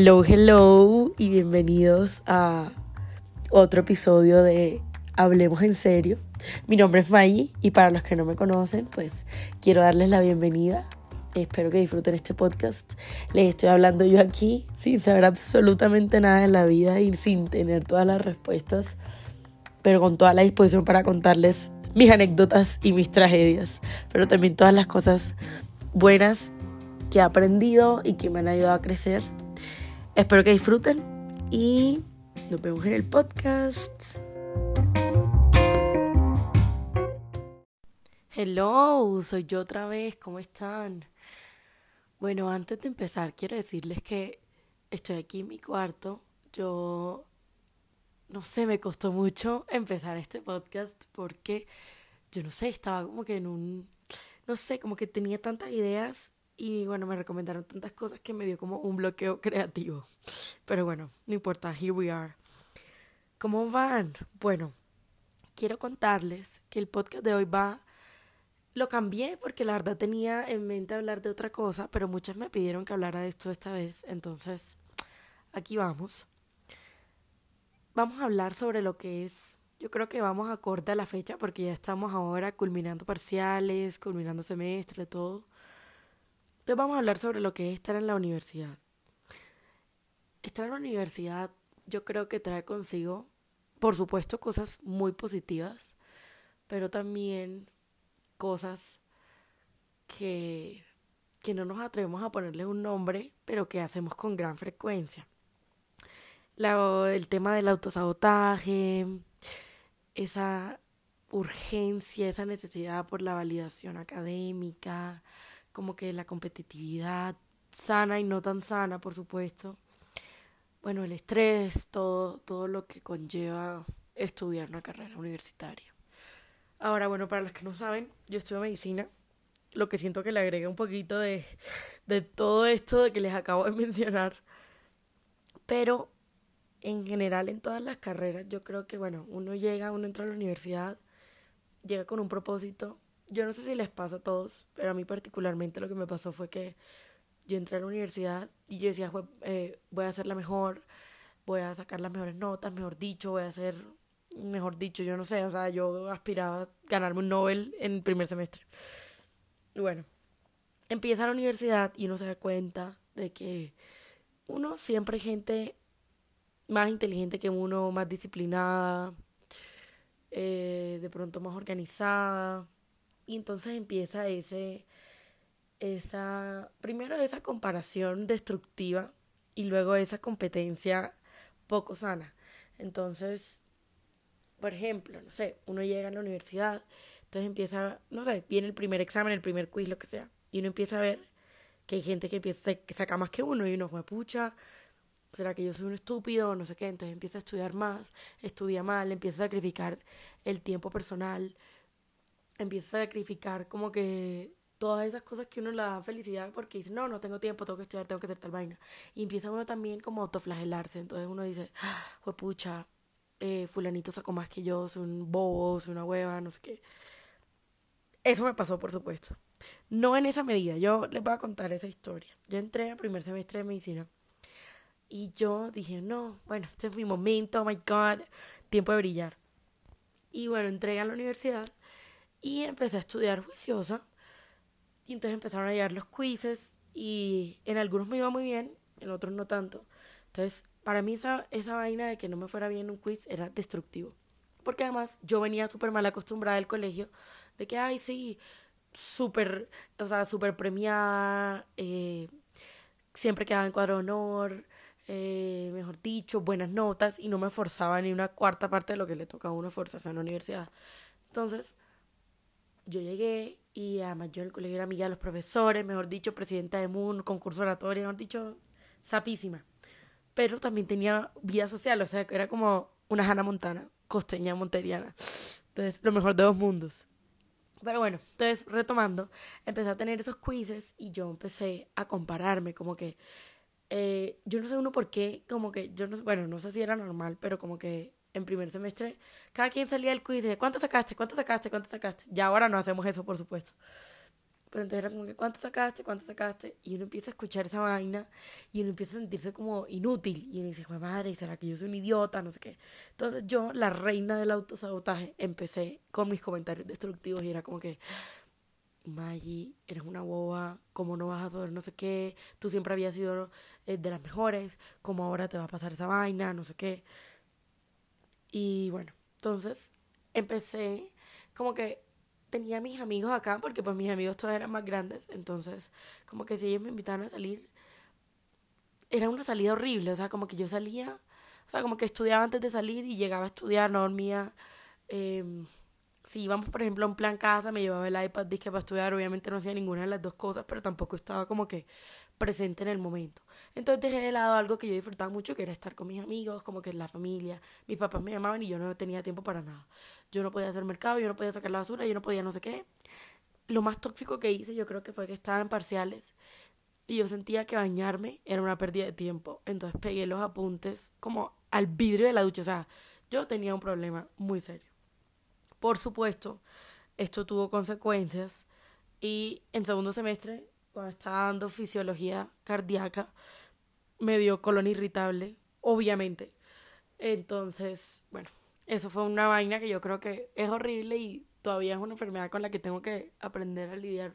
Hello, hello y bienvenidos a otro episodio de Hablemos en serio. Mi nombre es Maggie y para los que no me conocen, pues quiero darles la bienvenida. Espero que disfruten este podcast. Les estoy hablando yo aquí sin saber absolutamente nada de la vida y sin tener todas las respuestas, pero con toda la disposición para contarles mis anécdotas y mis tragedias, pero también todas las cosas buenas que he aprendido y que me han ayudado a crecer. Espero que disfruten y nos vemos en el podcast. Hello, soy yo otra vez, ¿cómo están? Bueno, antes de empezar, quiero decirles que estoy aquí en mi cuarto. Yo, no sé, me costó mucho empezar este podcast porque, yo no sé, estaba como que en un, no sé, como que tenía tantas ideas y bueno, me recomendaron tantas cosas que me dio como un bloqueo creativo. Pero bueno, no importa, here we are. ¿Cómo van? Bueno, quiero contarles que el podcast de hoy va... Lo cambié porque la verdad tenía en mente hablar de otra cosa, pero muchas me pidieron que hablara de esto esta vez, entonces aquí vamos. Vamos a hablar sobre lo que es, yo creo que vamos acorde a la fecha porque ya estamos ahora culminando parciales, culminando semestre, todo. Entonces vamos a hablar sobre lo que es estar en la universidad. Estar en la universidad yo creo que trae consigo, por supuesto, cosas muy positivas, pero también cosas que, que no nos atrevemos a ponerle un nombre, pero que hacemos con gran frecuencia. El tema del autosabotaje, esa urgencia, esa necesidad por la validación académica, como que la competitividad sana y no tan sana, por supuesto. Bueno, el estrés, todo, todo lo que conlleva estudiar una carrera universitaria. Ahora, bueno, para los que no saben, yo estudio medicina, lo que siento que le agrega un poquito de, de todo esto de que les acabo de mencionar. Pero en general en todas las carreras yo creo que, bueno, uno llega, uno entra a la universidad, llega con un propósito. Yo no sé si les pasa a todos, pero a mí particularmente lo que me pasó fue que yo entré a la universidad y yo decía, eh, voy a hacer la mejor, voy a sacar las mejores notas, mejor dicho, voy a hacer mejor dicho, yo no sé, o sea, yo aspiraba a ganarme un Nobel en el primer semestre. Y bueno, empieza la universidad y uno se da cuenta de que uno siempre hay gente más inteligente que uno, más disciplinada, eh, de pronto más organizada. Y entonces empieza ese, esa, primero esa comparación destructiva y luego esa competencia poco sana. Entonces, por ejemplo, no sé, uno llega a la universidad, entonces empieza, no sé, viene el primer examen, el primer quiz, lo que sea, y uno empieza a ver que hay gente que empieza que saca más que uno y uno fue pucha, será que yo soy un estúpido, no sé qué, entonces empieza a estudiar más, estudia mal, empieza a sacrificar el tiempo personal, empieza a sacrificar como que todas esas cosas que uno le da felicidad porque dice, no, no tengo tiempo, tengo que estudiar, tengo que hacer tal vaina. Y empieza uno también como a autoflagelarse, entonces uno dice, fue pucha, eh, fulanito sacó más que yo, soy un bobo, soy una hueva, no sé qué. Eso me pasó, por supuesto. No en esa medida, yo les voy a contar esa historia. Yo entré al primer semestre de medicina y yo dije, no, bueno, este es mi momento, oh my god, tiempo de brillar. Y bueno, entré a la universidad y empecé a estudiar juiciosa. Y entonces empezaron a llegar los quizzes y en algunos me iba muy bien, en otros no tanto. Entonces para mí esa, esa vaina de que no me fuera bien un quiz era destructivo. Porque además yo venía súper mal acostumbrada del colegio de que, ay, sí, súper, o sea, súper premiada, eh, siempre quedaba en cuadro de honor, eh, mejor dicho, buenas notas y no me forzaba ni una cuarta parte de lo que le toca a uno forzarse en la universidad. Entonces, yo llegué y además yo en el colegio era amiga de los profesores, mejor dicho, presidenta de MUN, concurso oratorio, mejor dicho, sapísima pero también tenía vida social, o sea, que era como una Hannah Montana, costeña monteriana. Entonces, lo mejor de dos mundos. Pero bueno, entonces retomando, empecé a tener esos quizzes y yo empecé a compararme, como que eh, yo no sé uno por qué, como que yo no, bueno, no sé si era normal, pero como que en primer semestre cada quien salía del quiz y decía, ¿cuánto sacaste? ¿Cuánto sacaste? ¿Cuánto sacaste? Ya ahora no hacemos eso, por supuesto. Pero entonces era como que, ¿cuánto sacaste? ¿Cuánto sacaste? Y uno empieza a escuchar esa vaina y uno empieza a sentirse como inútil. Y uno dice, madre, ¿será que yo soy un idiota? No sé qué. Entonces yo, la reina del autosabotaje, empecé con mis comentarios destructivos y era como que, Maggie, eres una boba, ¿cómo no vas a poder no sé qué? Tú siempre habías sido eh, de las mejores, ¿cómo ahora te va a pasar esa vaina? No sé qué. Y bueno, entonces empecé como que tenía mis amigos acá, porque pues mis amigos todos eran más grandes, entonces como que si ellos me invitaban a salir, era una salida horrible, o sea, como que yo salía, o sea, como que estudiaba antes de salir y llegaba a estudiar, no dormía. Eh, si íbamos, por ejemplo, a un plan casa, me llevaba el iPad disque para estudiar, obviamente no hacía ninguna de las dos cosas, pero tampoco estaba como que presente en el momento. Entonces dejé de lado algo que yo disfrutaba mucho, que era estar con mis amigos, como que la familia. Mis papás me llamaban y yo no tenía tiempo para nada. Yo no podía hacer mercado, yo no podía sacar la basura, yo no podía no sé qué. Lo más tóxico que hice yo creo que fue que estaba en parciales y yo sentía que bañarme era una pérdida de tiempo. Entonces pegué los apuntes como al vidrio de la ducha. O sea, yo tenía un problema muy serio. Por supuesto, esto tuvo consecuencias y en segundo semestre, cuando estaba dando fisiología cardíaca, me dio colon irritable, obviamente. Entonces, bueno, eso fue una vaina que yo creo que es horrible y todavía es una enfermedad con la que tengo que aprender a lidiar,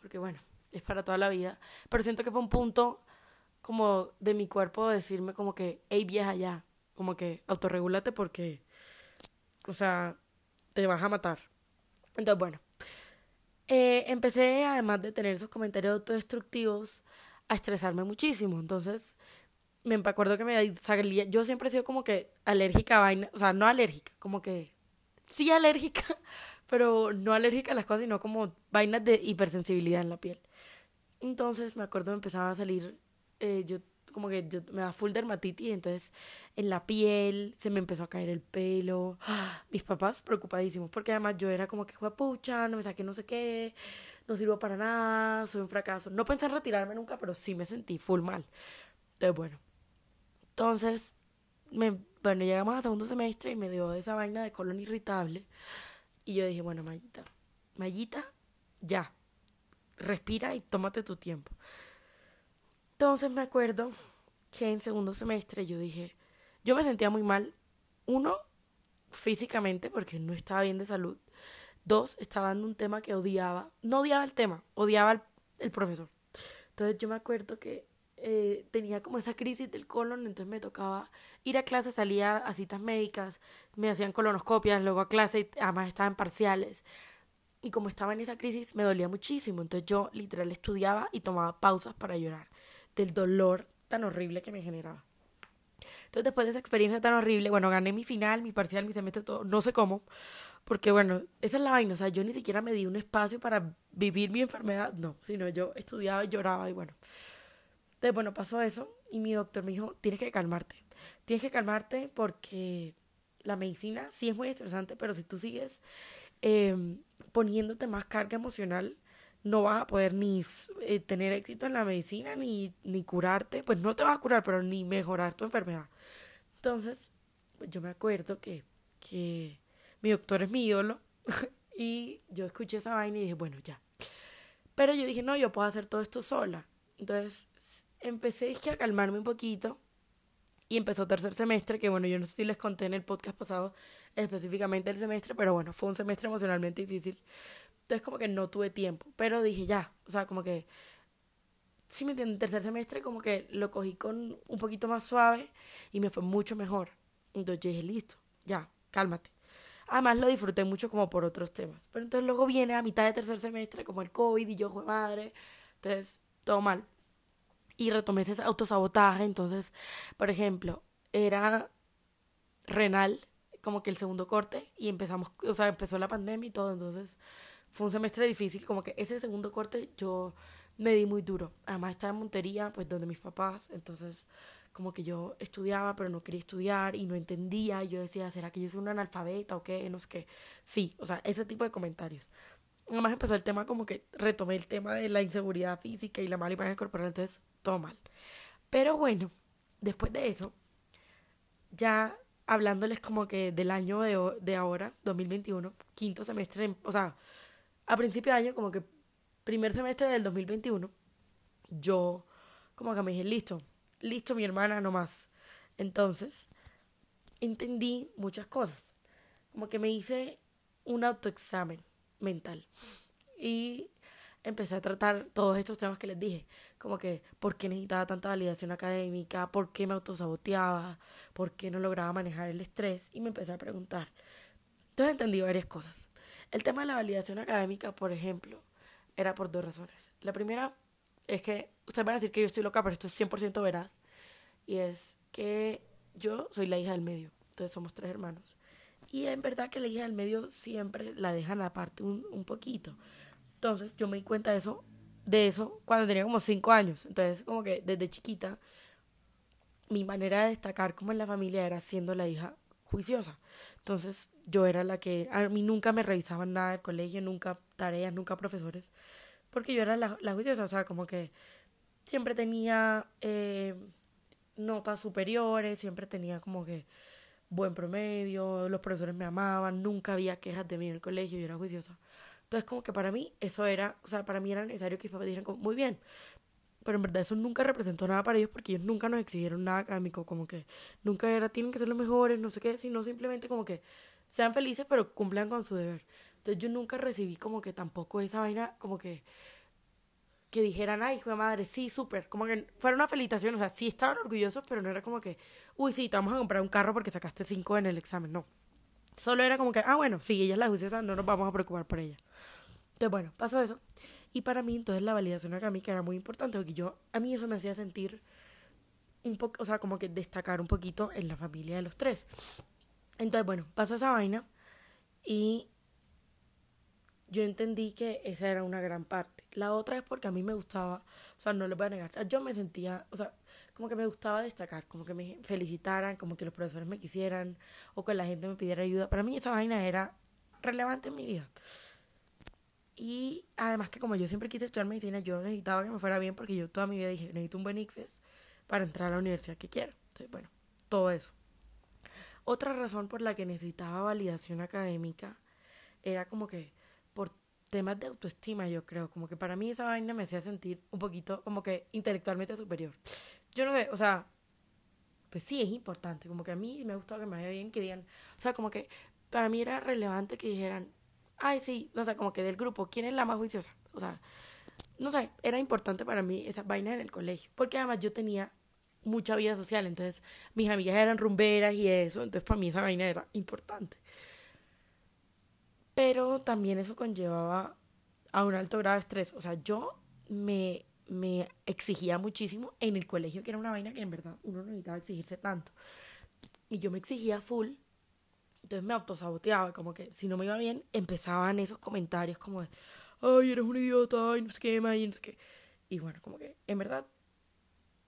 porque bueno, es para toda la vida. Pero siento que fue un punto como de mi cuerpo decirme como que, hey vieja ya, como que autorregúlate porque, o sea, te vas a matar. Entonces, bueno, eh, empecé, además de tener esos comentarios autodestructivos, a estresarme muchísimo. Entonces, me acuerdo que me salía, yo siempre he sido como que alérgica a vaina, o sea, no alérgica, como que sí alérgica, pero no alérgica a las cosas, sino como vainas de hipersensibilidad en la piel. Entonces, me acuerdo que me empezaba a salir, eh, yo como que yo me da full dermatitis, entonces en la piel se me empezó a caer el pelo. Mis papás preocupadísimos, porque además yo era como que pucha, no me saqué no sé qué, no sirvo para nada, soy un fracaso. No pensé en retirarme nunca, pero sí me sentí full mal. Entonces, bueno. Entonces, me, bueno, llegamos al segundo semestre y me dio esa vaina de colon irritable. Y yo dije, bueno, Mayita, Mayita, ya. Respira y tómate tu tiempo. Entonces me acuerdo que en segundo semestre yo dije, yo me sentía muy mal. Uno, físicamente, porque no estaba bien de salud. Dos, estaba dando un tema que odiaba. No odiaba el tema, odiaba el, profesor. Entonces yo me acuerdo que eh, tenía como esa crisis del colon, entonces me tocaba ir a clase, salía a citas médicas, me hacían colonoscopias, luego a clase, además estaba en parciales. Y como estaba en esa crisis, me dolía muchísimo. Entonces yo literal estudiaba y tomaba pausas para llorar del dolor tan horrible que me generaba. Entonces, después de esa experiencia tan horrible, bueno, gané mi final, mi parcial, mi semestre, todo, no sé cómo, porque bueno, esa es la vaina, o sea, yo ni siquiera me di un espacio para vivir mi enfermedad, no, sino yo estudiaba lloraba y bueno. Entonces, bueno, pasó eso y mi doctor me dijo, tienes que calmarte, tienes que calmarte porque la medicina sí es muy estresante, pero si tú sigues eh, poniéndote más carga emocional, no vas a poder ni eh, tener éxito en la medicina ni, ni curarte, pues no te vas a curar, pero ni mejorar tu enfermedad. Entonces, pues yo me acuerdo que, que mi doctor es mi ídolo y yo escuché esa vaina y dije, bueno, ya. Pero yo dije, no, yo puedo hacer todo esto sola. Entonces, empecé a calmarme un poquito y empezó tercer semestre, que bueno, yo no sé si les conté en el podcast pasado específicamente el semestre, pero bueno, fue un semestre emocionalmente difícil entonces como que no tuve tiempo, pero dije ya, o sea, como que, sí me entienden, tercer semestre como que lo cogí con un poquito más suave y me fue mucho mejor. Entonces yo dije, listo, ya, cálmate. Además lo disfruté mucho como por otros temas. Pero entonces luego viene a mitad de tercer semestre como el COVID y yo, madre, entonces todo mal. Y retomé ese autosabotaje, entonces, por ejemplo, era renal como que el segundo corte y empezamos, o sea, empezó la pandemia y todo, entonces fue un semestre difícil, como que ese segundo corte yo me di muy duro. Además estaba en Montería, pues donde mis papás, entonces como que yo estudiaba pero no quería estudiar y no entendía, y yo decía, ¿será que yo soy un analfabeta o qué? No sé qué. Sí, o sea, ese tipo de comentarios. Además empezó el tema como que retomé el tema de la inseguridad física y la mala imagen corporal, entonces todo mal. Pero bueno, después de eso, ya hablándoles como que del año de, de ahora, 2021, quinto semestre, o sea, a principio de año como que primer semestre del 2021, yo como que me dije, listo, listo mi hermana, no más. Entonces, entendí muchas cosas. Como que me hice un autoexamen mental. Y empecé a tratar todos estos temas que les dije, como que por qué necesitaba tanta validación académica, por qué me autosaboteaba, por qué no lograba manejar el estrés y me empecé a preguntar. Entonces entendí varias cosas. El tema de la validación académica, por ejemplo, era por dos razones. La primera es que ustedes van a decir que yo estoy loca, pero esto es 100% veraz. Y es que yo soy la hija del medio. Entonces somos tres hermanos. Y en verdad que la hija del medio siempre la dejan aparte un, un poquito. Entonces yo me di cuenta de eso, de eso cuando tenía como cinco años. Entonces como que desde chiquita mi manera de destacar como en la familia era siendo la hija juiciosa. Entonces yo era la que a mí nunca me revisaban nada del colegio, nunca tareas, nunca profesores, porque yo era la, juiciosa, o sea, como que siempre tenía eh, notas superiores, siempre tenía como que buen promedio, los profesores me amaban, nunca había quejas de mí en el colegio, yo era juiciosa. Entonces, como que para mí eso era, o sea, para mí era necesario que mis dijeran muy bien. Pero en verdad eso nunca representó nada para ellos porque ellos nunca nos exigieron nada académico, como que nunca era, tienen que ser los mejores, no sé qué, sino simplemente como que sean felices pero cumplan con su deber. Entonces yo nunca recibí como que tampoco esa vaina, como que que dijeran, ay, hijo madre, sí, súper, como que fuera una felicitación, o sea, sí estaban orgullosos, pero no era como que, uy, sí, te vamos a comprar un carro porque sacaste cinco en el examen, no. Solo era como que, ah, bueno, sí, ella es la juiciosa, no nos vamos a preocupar por ella. Entonces, bueno, pasó eso. Y para mí, entonces, la validación académica era muy importante porque yo, a mí eso me hacía sentir un poco, o sea, como que destacar un poquito en la familia de los tres. Entonces, bueno, pasó esa vaina y yo entendí que esa era una gran parte. La otra es porque a mí me gustaba, o sea, no les voy a negar, yo me sentía, o sea, como que me gustaba destacar, como que me felicitaran, como que los profesores me quisieran o que la gente me pidiera ayuda. Para mí esa vaina era relevante en mi vida. Y además que como yo siempre quise estudiar medicina, yo necesitaba que me fuera bien porque yo toda mi vida dije, necesito un buen ICFES para entrar a la universidad que quiero. Entonces, bueno, todo eso. Otra razón por la que necesitaba validación académica era como que por temas de autoestima, yo creo, como que para mí esa vaina me hacía sentir un poquito como que intelectualmente superior yo no sé, o sea, pues sí es importante, como que a mí me gustó que me vaya bien, que digan, o sea, como que para mí era relevante que dijeran, ay, sí, no sé, como que del grupo, ¿quién es la más juiciosa? O sea, no sé, era importante para mí esas vainas en el colegio, porque además yo tenía mucha vida social, entonces mis amigas eran rumberas y eso, entonces para mí esa vaina era importante. Pero también eso conllevaba a un alto grado de estrés, o sea, yo me me exigía muchísimo en el colegio, que era una vaina que en verdad uno no necesitaba exigirse tanto. Y yo me exigía full, entonces me autosaboteaba, como que si no me iba bien, empezaban esos comentarios como de, ay, eres un idiota, ay, no sé qué, y no sé qué. Y bueno, como que en verdad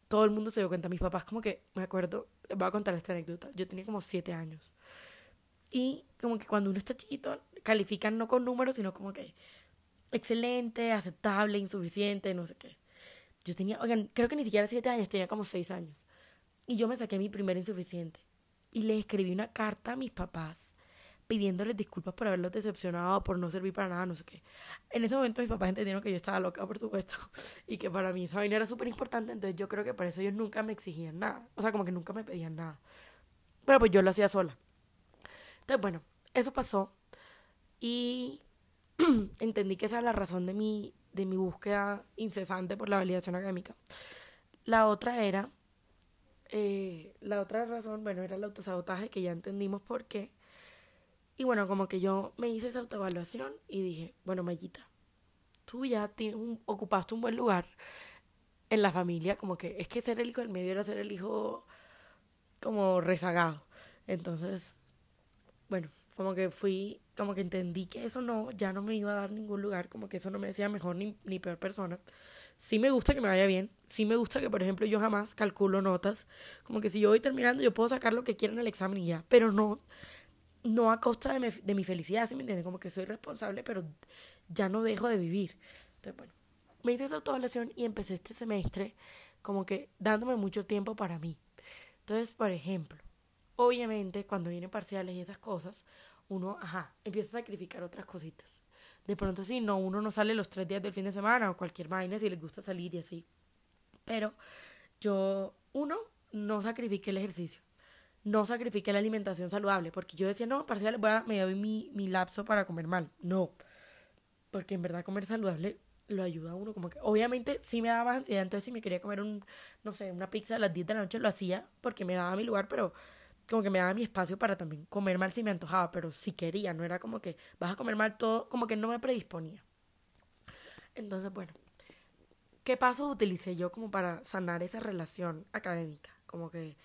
todo el mundo se dio cuenta. Mis papás, como que, me acuerdo, voy a contar esta anécdota. Yo tenía como siete años. Y como que cuando uno está chiquito, califican no con números, sino como que excelente, aceptable, insuficiente, no sé qué. Yo tenía, oigan, creo que ni siquiera siete años, tenía como seis años. Y yo me saqué mi primer insuficiente. Y le escribí una carta a mis papás pidiéndoles disculpas por haberlos decepcionado, por no servir para nada, no sé qué. En ese momento mis papás entendieron que yo estaba loca, por supuesto, y que para mí esa vaina era súper importante, entonces yo creo que por eso ellos nunca me exigían nada. O sea, como que nunca me pedían nada. Pero pues yo lo hacía sola. Entonces, bueno, eso pasó. Y entendí que esa era la razón de mi de mi búsqueda incesante por la validación académica. La otra era, eh, la otra razón, bueno, era el autosabotaje, que ya entendimos por qué. Y bueno, como que yo me hice esa autoevaluación y dije, bueno, Mayita, tú ya tienes ocupaste un buen lugar en la familia, como que es que ser el hijo del medio era ser el hijo como rezagado. Entonces, bueno, como que fui, como que entendí que eso no, ya no me iba a dar ningún lugar, como que eso no me decía mejor ni, ni peor persona. Sí me gusta que me vaya bien, sí me gusta que, por ejemplo, yo jamás calculo notas, como que si yo voy terminando, yo puedo sacar lo que quiera en el examen y ya, pero no, no a costa de mi, de mi felicidad, ¿sí me entiendes? Como que soy responsable, pero ya no dejo de vivir. Entonces, bueno, me hice esa autoevaluación y empecé este semestre como que dándome mucho tiempo para mí. Entonces, por ejemplo, obviamente cuando vienen parciales y esas cosas, uno, ajá, empieza a sacrificar otras cositas De pronto sí, no, uno no sale los tres días del fin de semana o cualquier vaina si les gusta salir y así. Pero yo, uno, no sacrifique el ejercicio. No sacrifique la alimentación saludable. Porque yo decía, no, parcial, voy a, me doy mi, mi lapso para comer mal. No. Porque en verdad comer saludable lo ayuda a uno como que obviamente sí me daba más ansiedad entonces si me quería comer un no sé una pizza a las 10 de la noche lo hacía porque me daba mi lugar pero como que me daba mi espacio para también comer mal si me antojaba pero si quería no era como que vas a comer mal todo como que no me predisponía. Entonces bueno qué pasos utilicé yo como para sanar esa relación académica como que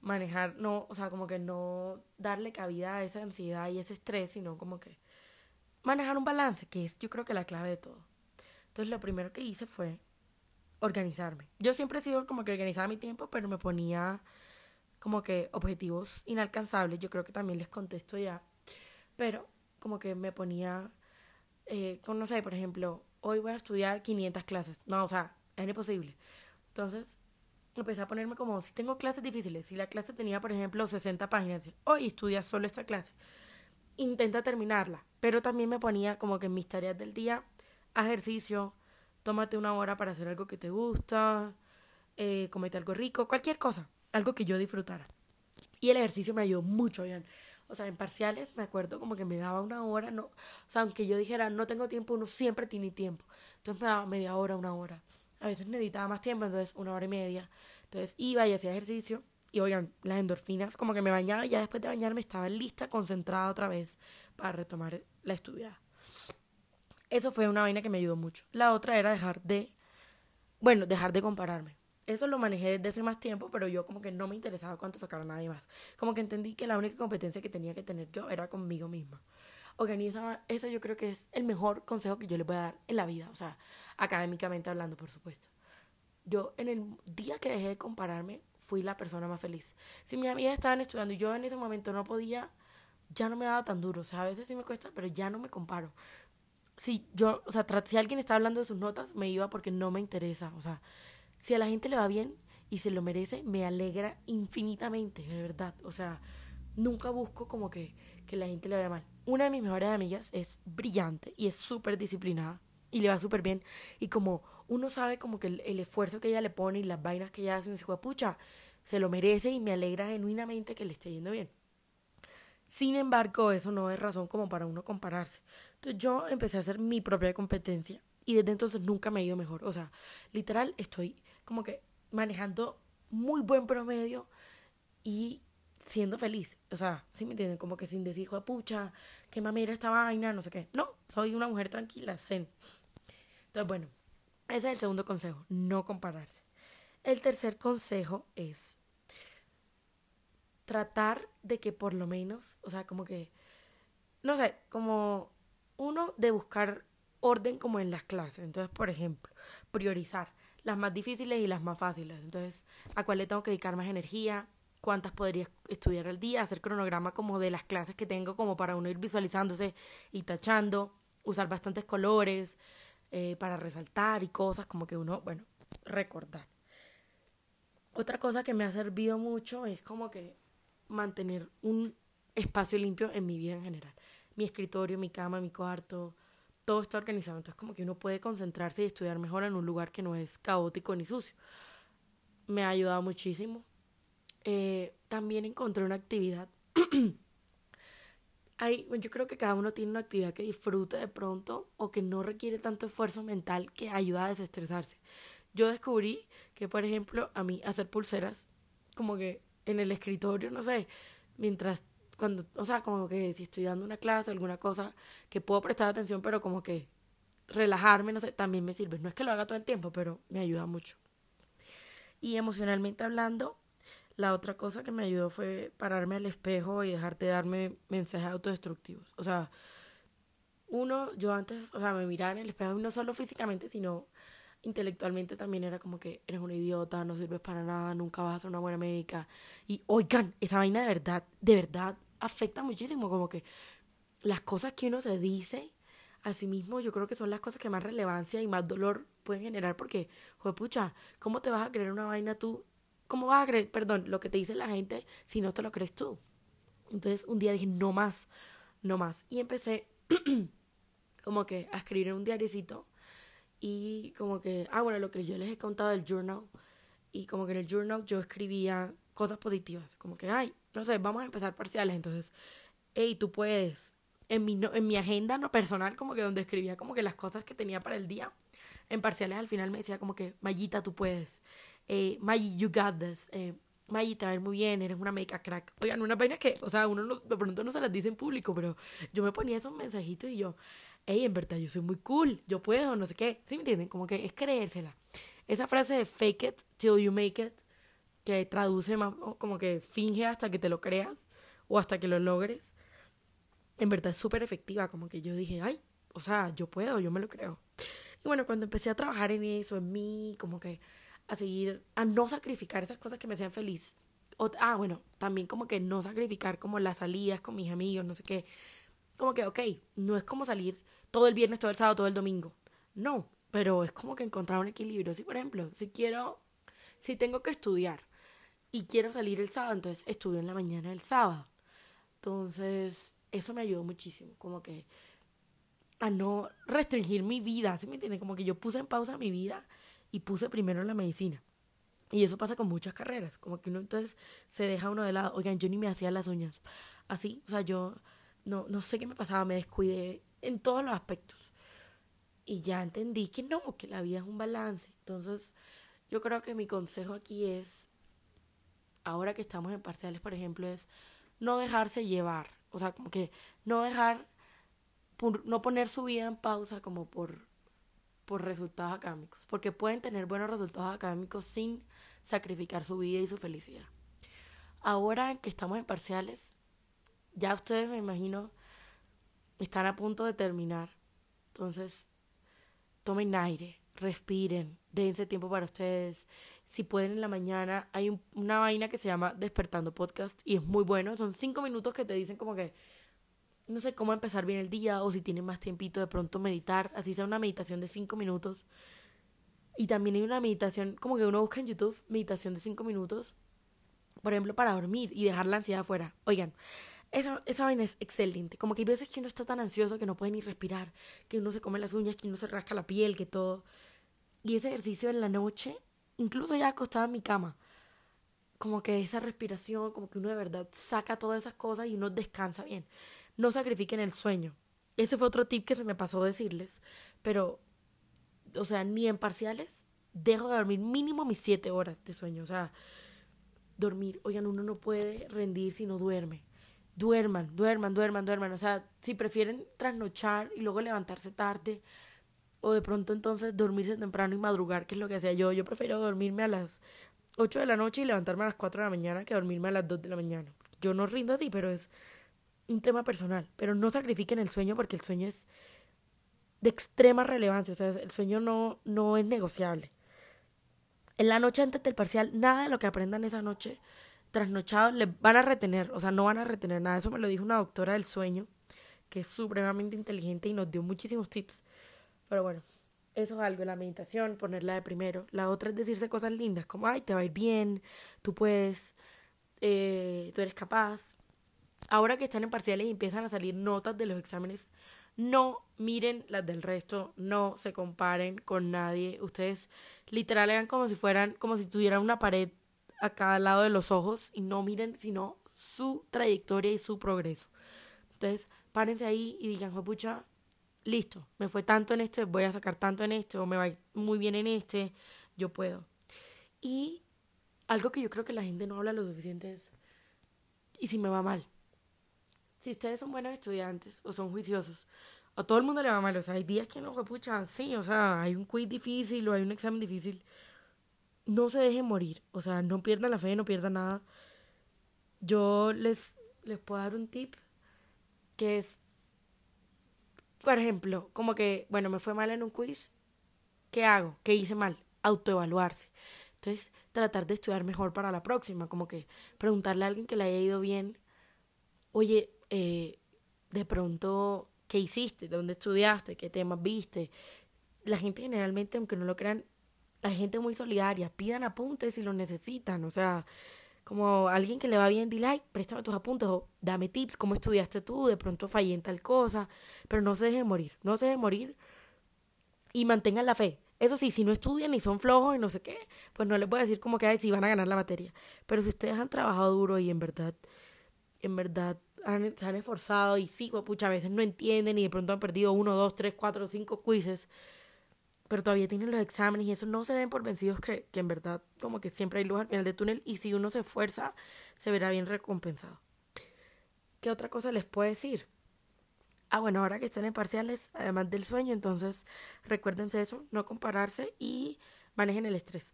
manejar no o sea como que no darle cabida a esa ansiedad y ese estrés sino como que manejar un balance que es yo creo que la clave de todo. Entonces lo primero que hice fue organizarme. Yo siempre he sido como que organizaba mi tiempo, pero me ponía como que objetivos inalcanzables. Yo creo que también les contesto ya. Pero como que me ponía, eh, no sé, por ejemplo, hoy voy a estudiar 500 clases. No, o sea, es imposible. Entonces empecé a ponerme como, si tengo clases difíciles, si la clase tenía, por ejemplo, 60 páginas, hoy estudia solo esta clase. Intenta terminarla. Pero también me ponía como que en mis tareas del día ejercicio, tómate una hora para hacer algo que te gusta, eh, comete algo rico, cualquier cosa, algo que yo disfrutara. Y el ejercicio me ayudó mucho, bien. O sea, en parciales me acuerdo como que me daba una hora, o sea, aunque yo dijera no tengo tiempo, uno siempre tiene tiempo. Entonces me daba media hora, una hora. A veces necesitaba más tiempo, entonces una hora y media. Entonces iba y hacía ejercicio y oigan, las endorfinas, como que me bañaba y ya después de bañarme estaba lista, concentrada otra vez para retomar la estudiada. Eso fue una vaina que me ayudó mucho. La otra era dejar de, bueno, dejar de compararme. Eso lo manejé desde hace más tiempo, pero yo como que no me interesaba cuánto sacara nadie más. Como que entendí que la única competencia que tenía que tener yo era conmigo misma. Organiza, eso yo creo que es el mejor consejo que yo le voy a dar en la vida, o sea, académicamente hablando, por supuesto. Yo en el día que dejé de compararme, fui la persona más feliz. Si mis amigas estaban estudiando y yo en ese momento no podía, ya no me daba tan duro. O sea, a veces sí me cuesta, pero ya no me comparo si yo, o sea, si alguien está hablando de sus notas, me iba porque no me interesa. O sea, si a la gente le va bien y se lo merece, me alegra infinitamente, de verdad. O sea, nunca busco como que, que la gente le vaya mal. Una de mis mejores amigas es brillante y es súper disciplinada y le va súper bien. Y como uno sabe como que el, esfuerzo que ella le pone y las vainas que ella hace, me dice, pucha, se lo merece y me alegra genuinamente que le esté yendo bien. Sin embargo, eso no es razón como para uno compararse. Entonces yo empecé a hacer mi propia competencia y desde entonces nunca me he ido mejor. O sea, literal estoy como que manejando muy buen promedio y siendo feliz. O sea, ¿sí me entienden? Como que sin decir, pucha, qué mamera esta vaina, no sé qué. No, soy una mujer tranquila, zen. Entonces, bueno, ese es el segundo consejo, no compararse. El tercer consejo es tratar de que por lo menos, o sea, como que, no sé, como uno de buscar orden como en las clases. Entonces, por ejemplo, priorizar las más difíciles y las más fáciles. Entonces, ¿a cuál le tengo que dedicar más energía? ¿Cuántas podría estudiar al día? Hacer cronograma como de las clases que tengo como para uno ir visualizándose y tachando. Usar bastantes colores eh, para resaltar y cosas como que uno, bueno, recordar. Otra cosa que me ha servido mucho es como que mantener un espacio limpio en mi vida en general. Mi escritorio, mi cama, mi cuarto, todo está organizado. Entonces como que uno puede concentrarse y estudiar mejor en un lugar que no es caótico ni sucio. Me ha ayudado muchísimo. Eh, también encontré una actividad. Hay, yo creo que cada uno tiene una actividad que disfrute de pronto o que no requiere tanto esfuerzo mental que ayuda a desestresarse. Yo descubrí que, por ejemplo, a mí hacer pulseras, como que en el escritorio, no sé, mientras cuando, o sea, como que si estoy dando una clase, alguna cosa que puedo prestar atención, pero como que relajarme, no sé, también me sirve. No es que lo haga todo el tiempo, pero me ayuda mucho. Y emocionalmente hablando, la otra cosa que me ayudó fue pararme al espejo y dejarte darme mensajes autodestructivos. O sea, uno, yo antes, o sea, me miraba en el espejo no solo físicamente, sino intelectualmente también era como que eres una idiota, no sirves para nada, nunca vas a ser una buena médica. Y oigan, esa vaina de verdad, de verdad afecta muchísimo, como que las cosas que uno se dice a sí mismo, yo creo que son las cosas que más relevancia y más dolor pueden generar, porque, joder, ¿cómo te vas a creer una vaina tú? ¿Cómo vas a creer, perdón, lo que te dice la gente si no te lo crees tú? Entonces un día dije, no más, no más. Y empecé como que a escribir en un diariecito y como que, ah, bueno, lo que yo les he contado del journal y como que en el journal yo escribía cosas positivas, como que, ay, no sé, vamos a empezar parciales, entonces, hey, tú puedes, en mi, en mi agenda no personal, como que donde escribía como que las cosas que tenía para el día, en parciales al final me decía como que, Mayita, tú puedes, eh, Mayi, you got this, eh, Mayita, a ver muy bien, eres una make crack. Oigan, una vaina que, o sea, uno no, de pronto no se las dice en público, pero yo me ponía esos mensajitos y yo, hey, en verdad yo soy muy cool, yo puedo, no sé qué, ¿sí me entienden? Como que es creérsela. Esa frase de fake it till you make it, que traduce más como que finge hasta que te lo creas o hasta que lo logres, en verdad es súper efectiva, como que yo dije, ay, o sea, yo puedo, yo me lo creo. Y bueno, cuando empecé a trabajar en eso, en mí, como que a seguir, a no sacrificar esas cosas que me hacían feliz. ah, bueno, también como que no sacrificar como las salidas con mis amigos, no sé qué. Como que, ok, no es como salir todo el viernes, todo el sábado, todo el domingo. No, pero es como que encontrar un equilibrio. Si, por ejemplo, si quiero, si tengo que estudiar y quiero salir el sábado, entonces estudio en la mañana del sábado. Entonces, eso me ayudó muchísimo, como que a no restringir mi vida, ¿sí me entiendes? Como que yo puse en pausa mi vida y puse primero la medicina. Y eso pasa con muchas carreras, como que uno entonces se deja uno de lado. Oigan, yo ni me hacía las uñas. Así, o sea, yo no, no sé qué me pasaba, me descuidé en todos los aspectos. Y ya entendí que no, que la vida es un balance. Entonces, yo creo que mi consejo aquí es, ahora que estamos en parciales, por ejemplo, es no dejarse llevar. O sea, como que no dejar, no poner su vida en pausa como por, por resultados académicos. Porque pueden tener buenos resultados académicos sin sacrificar su vida y su felicidad. Ahora que estamos en parciales, ya ustedes me imagino están a punto de terminar. Entonces, tomen aire, respiren, dense tiempo para ustedes. Si pueden en la mañana, hay una vaina que se llama Despertando Podcast y es muy bueno. Son cinco minutos que te dicen como que, no sé cómo empezar bien el día o si tienen más tiempito de pronto meditar, así sea una meditación de cinco minutos. Y también hay una meditación, como que uno busca en YouTube, meditación de cinco minutos, por ejemplo, para dormir y dejar la ansiedad afuera. Oigan, esa, esa vaina es excelente. Como que hay veces que uno está tan ansioso que no puede ni respirar, que uno se come las uñas, que uno se rasca la piel, que todo. Y ese ejercicio en la noche, incluso ya acostada en mi cama, como que esa respiración, como que uno de verdad saca todas esas cosas y uno descansa bien. No sacrifiquen el sueño. Ese fue otro tip que se me pasó decirles, pero, o sea, ni en parciales dejo de dormir mínimo mis siete horas de sueño. O sea, dormir, oigan, uno no puede rendir si no duerme duerman, duerman, duerman, duerman. O sea, si prefieren trasnochar y luego levantarse tarde, o de pronto entonces dormirse temprano y madrugar, que es lo que hacía yo. Yo prefiero dormirme a las 8 de la noche y levantarme a las 4 de la mañana que dormirme a las 2 de la mañana. Yo no rindo así, pero es un tema personal. Pero no sacrifiquen el sueño porque el sueño es de extrema relevancia. O sea, el sueño no, no es negociable. En la noche antes del parcial, nada de lo que aprendan esa noche trasnochados le van a retener, o sea, no van a retener nada. Eso me lo dijo una doctora del sueño, que es supremamente inteligente y nos dio muchísimos tips. Pero bueno, eso es algo, la meditación, ponerla de primero. La otra es decirse cosas lindas, como, ay, te va a ir bien, tú puedes, eh, tú eres capaz. Ahora que están en parciales y empiezan a salir notas de los exámenes, no miren las del resto, no se comparen con nadie. Ustedes literal hagan como si fueran, como si tuvieran una pared a cada lado de los ojos y no miren sino su trayectoria y su progreso. Entonces, párense ahí y digan, pucha, listo, me fue tanto en este, voy a sacar tanto en este, o me va muy bien en este, yo puedo. Y algo que yo creo que la gente no habla lo suficiente es, ¿y si me va mal? Si ustedes son buenos estudiantes o son juiciosos, a todo el mundo le va mal, o sea, hay días que no, pucha, sí, o sea, hay un quiz difícil o hay un examen difícil, no se dejen morir, o sea, no pierdan la fe, no pierdan nada. Yo les, les puedo dar un tip que es, por ejemplo, como que, bueno, me fue mal en un quiz, ¿qué hago? ¿Qué hice mal? Autoevaluarse. Entonces, tratar de estudiar mejor para la próxima, como que preguntarle a alguien que le haya ido bien, oye, eh, de pronto, ¿qué hiciste? ¿Dónde estudiaste? ¿Qué temas viste? La gente generalmente, aunque no lo crean, hay gente muy solidaria, pidan apuntes si lo necesitan, o sea, como alguien que le va bien, dile, ay, préstame tus apuntes o dame tips, cómo estudiaste tú, de pronto fallé en tal cosa, pero no se deje morir, no se deje morir y mantengan la fe. Eso sí, si no estudian y son flojos y no sé qué, pues no les a decir como que si van a ganar la materia. Pero si ustedes han trabajado duro y en verdad, en verdad han, se han esforzado y sí, pues, pucha, a veces no entienden y de pronto han perdido uno, dos, tres, cuatro, cinco quizzes, pero todavía tienen los exámenes y eso no se den por vencidos que, que en verdad como que siempre hay luz al final del túnel y si uno se esfuerza se verá bien recompensado. ¿Qué otra cosa les puedo decir? Ah, bueno, ahora que están en parciales, además del sueño, entonces recuérdense eso, no compararse y manejen el estrés.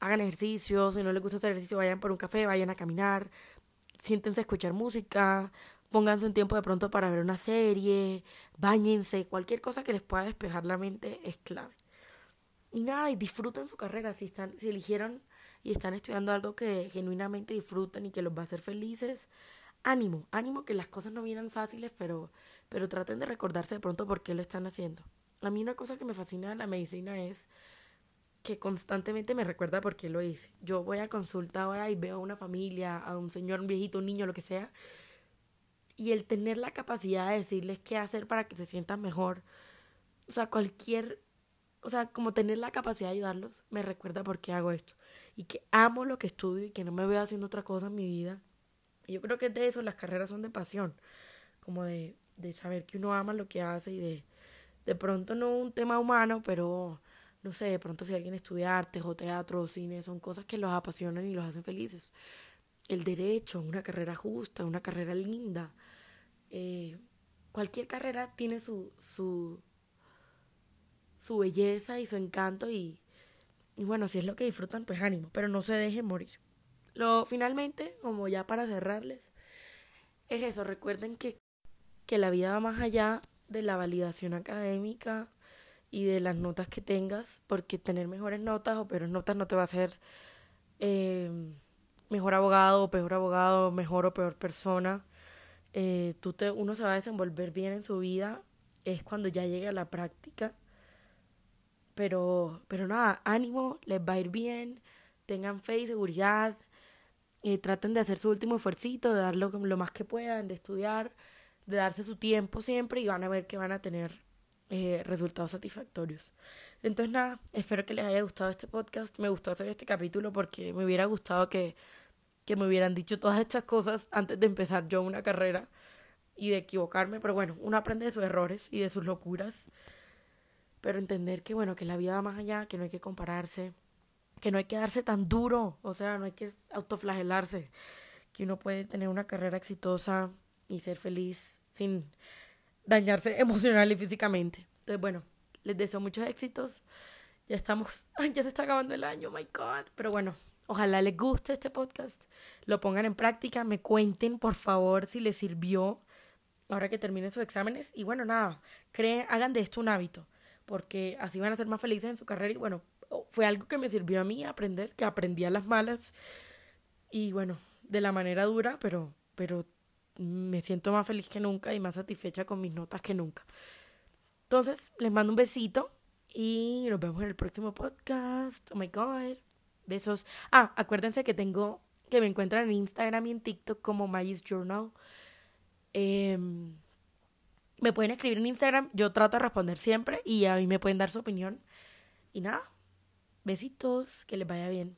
Hagan ejercicio, si no les gusta hacer ejercicio, vayan por un café, vayan a caminar, siéntense a escuchar música, pónganse un tiempo de pronto para ver una serie, bañense, cualquier cosa que les pueda despejar la mente es clave. Y nada, y disfruten su carrera, si están, si eligieron y están estudiando algo que genuinamente disfrutan y que los va a hacer felices, ánimo, ánimo que las cosas no vienen fáciles, pero, pero traten de recordarse de pronto por qué lo están haciendo. A mí una cosa que me fascina de la medicina es que constantemente me recuerda por qué lo hice. Yo voy a consulta ahora y veo a una familia, a un señor, un viejito, un niño, lo que sea, y el tener la capacidad de decirles qué hacer para que se sientan mejor, o sea, cualquier, o sea, como tener la capacidad de ayudarlos, me recuerda por qué hago esto. Y que amo lo que estudio y que no me veo haciendo otra cosa en mi vida. Yo creo que de eso las carreras son de pasión, como de, de saber que uno ama lo que hace y de, de pronto no un tema humano, pero no sé, de pronto si alguien estudia artes o teatro o cine, son cosas que los apasionan y los hacen felices el derecho, una carrera justa, una carrera linda. Eh, cualquier carrera tiene su, su, su belleza y su encanto y, bueno, si es lo que disfrutan, pues ánimo, pero no se dejen morir. Lo, finalmente, como ya para cerrarles, es eso, recuerden que, que la vida va más allá de la validación académica y de las notas que tengas, porque tener mejores notas o peores notas no te va a hacer eh, mejor abogado o peor abogado, mejor o peor persona. Eh, tú te, uno se va a desenvolver bien en su vida es cuando ya llegue a la práctica. Pero, pero nada, ánimo, les va a ir bien, tengan fe y seguridad, eh, traten de hacer su último esfuerzo, de dar lo, lo, más que puedan, de estudiar, de darse su tiempo siempre y van a ver que van a tener eh, resultados satisfactorios. Entonces nada, espero que les haya gustado este podcast. Me gustó hacer este capítulo porque me hubiera gustado que, que me hubieran dicho todas estas cosas antes de empezar yo una carrera y de equivocarme. Pero bueno, uno aprende de sus errores y de sus locuras. Pero entender que bueno, que la vida va más allá, que no hay que compararse, que no hay que darse tan duro, o sea, no hay que autoflagelarse, que uno puede tener una carrera exitosa y ser feliz sin dañarse emocional y físicamente. Entonces, bueno, les deseo muchos éxitos. Ya estamos, ya se está acabando el año, my God. Pero bueno, ojalá les guste este podcast, lo pongan en práctica, me cuenten por favor si les sirvió ahora que terminen sus exámenes. Y bueno, nada, creen, hagan de esto un hábito, porque así van a ser más felices en su carrera. Y bueno, fue algo que me sirvió a mí aprender, que aprendí a las malas. Y bueno, de la manera dura, pero, pero me siento más feliz que nunca y más satisfecha con mis notas que nunca. Entonces, les mando un besito y nos vemos en el próximo podcast. Oh my god. Besos. Ah, acuérdense que tengo, que me encuentran en Instagram y en TikTok como Magis Journal. Em, me pueden escribir en Instagram, yo trato de responder siempre y a mí me pueden dar su opinión. Y nada, besitos, que les vaya bien.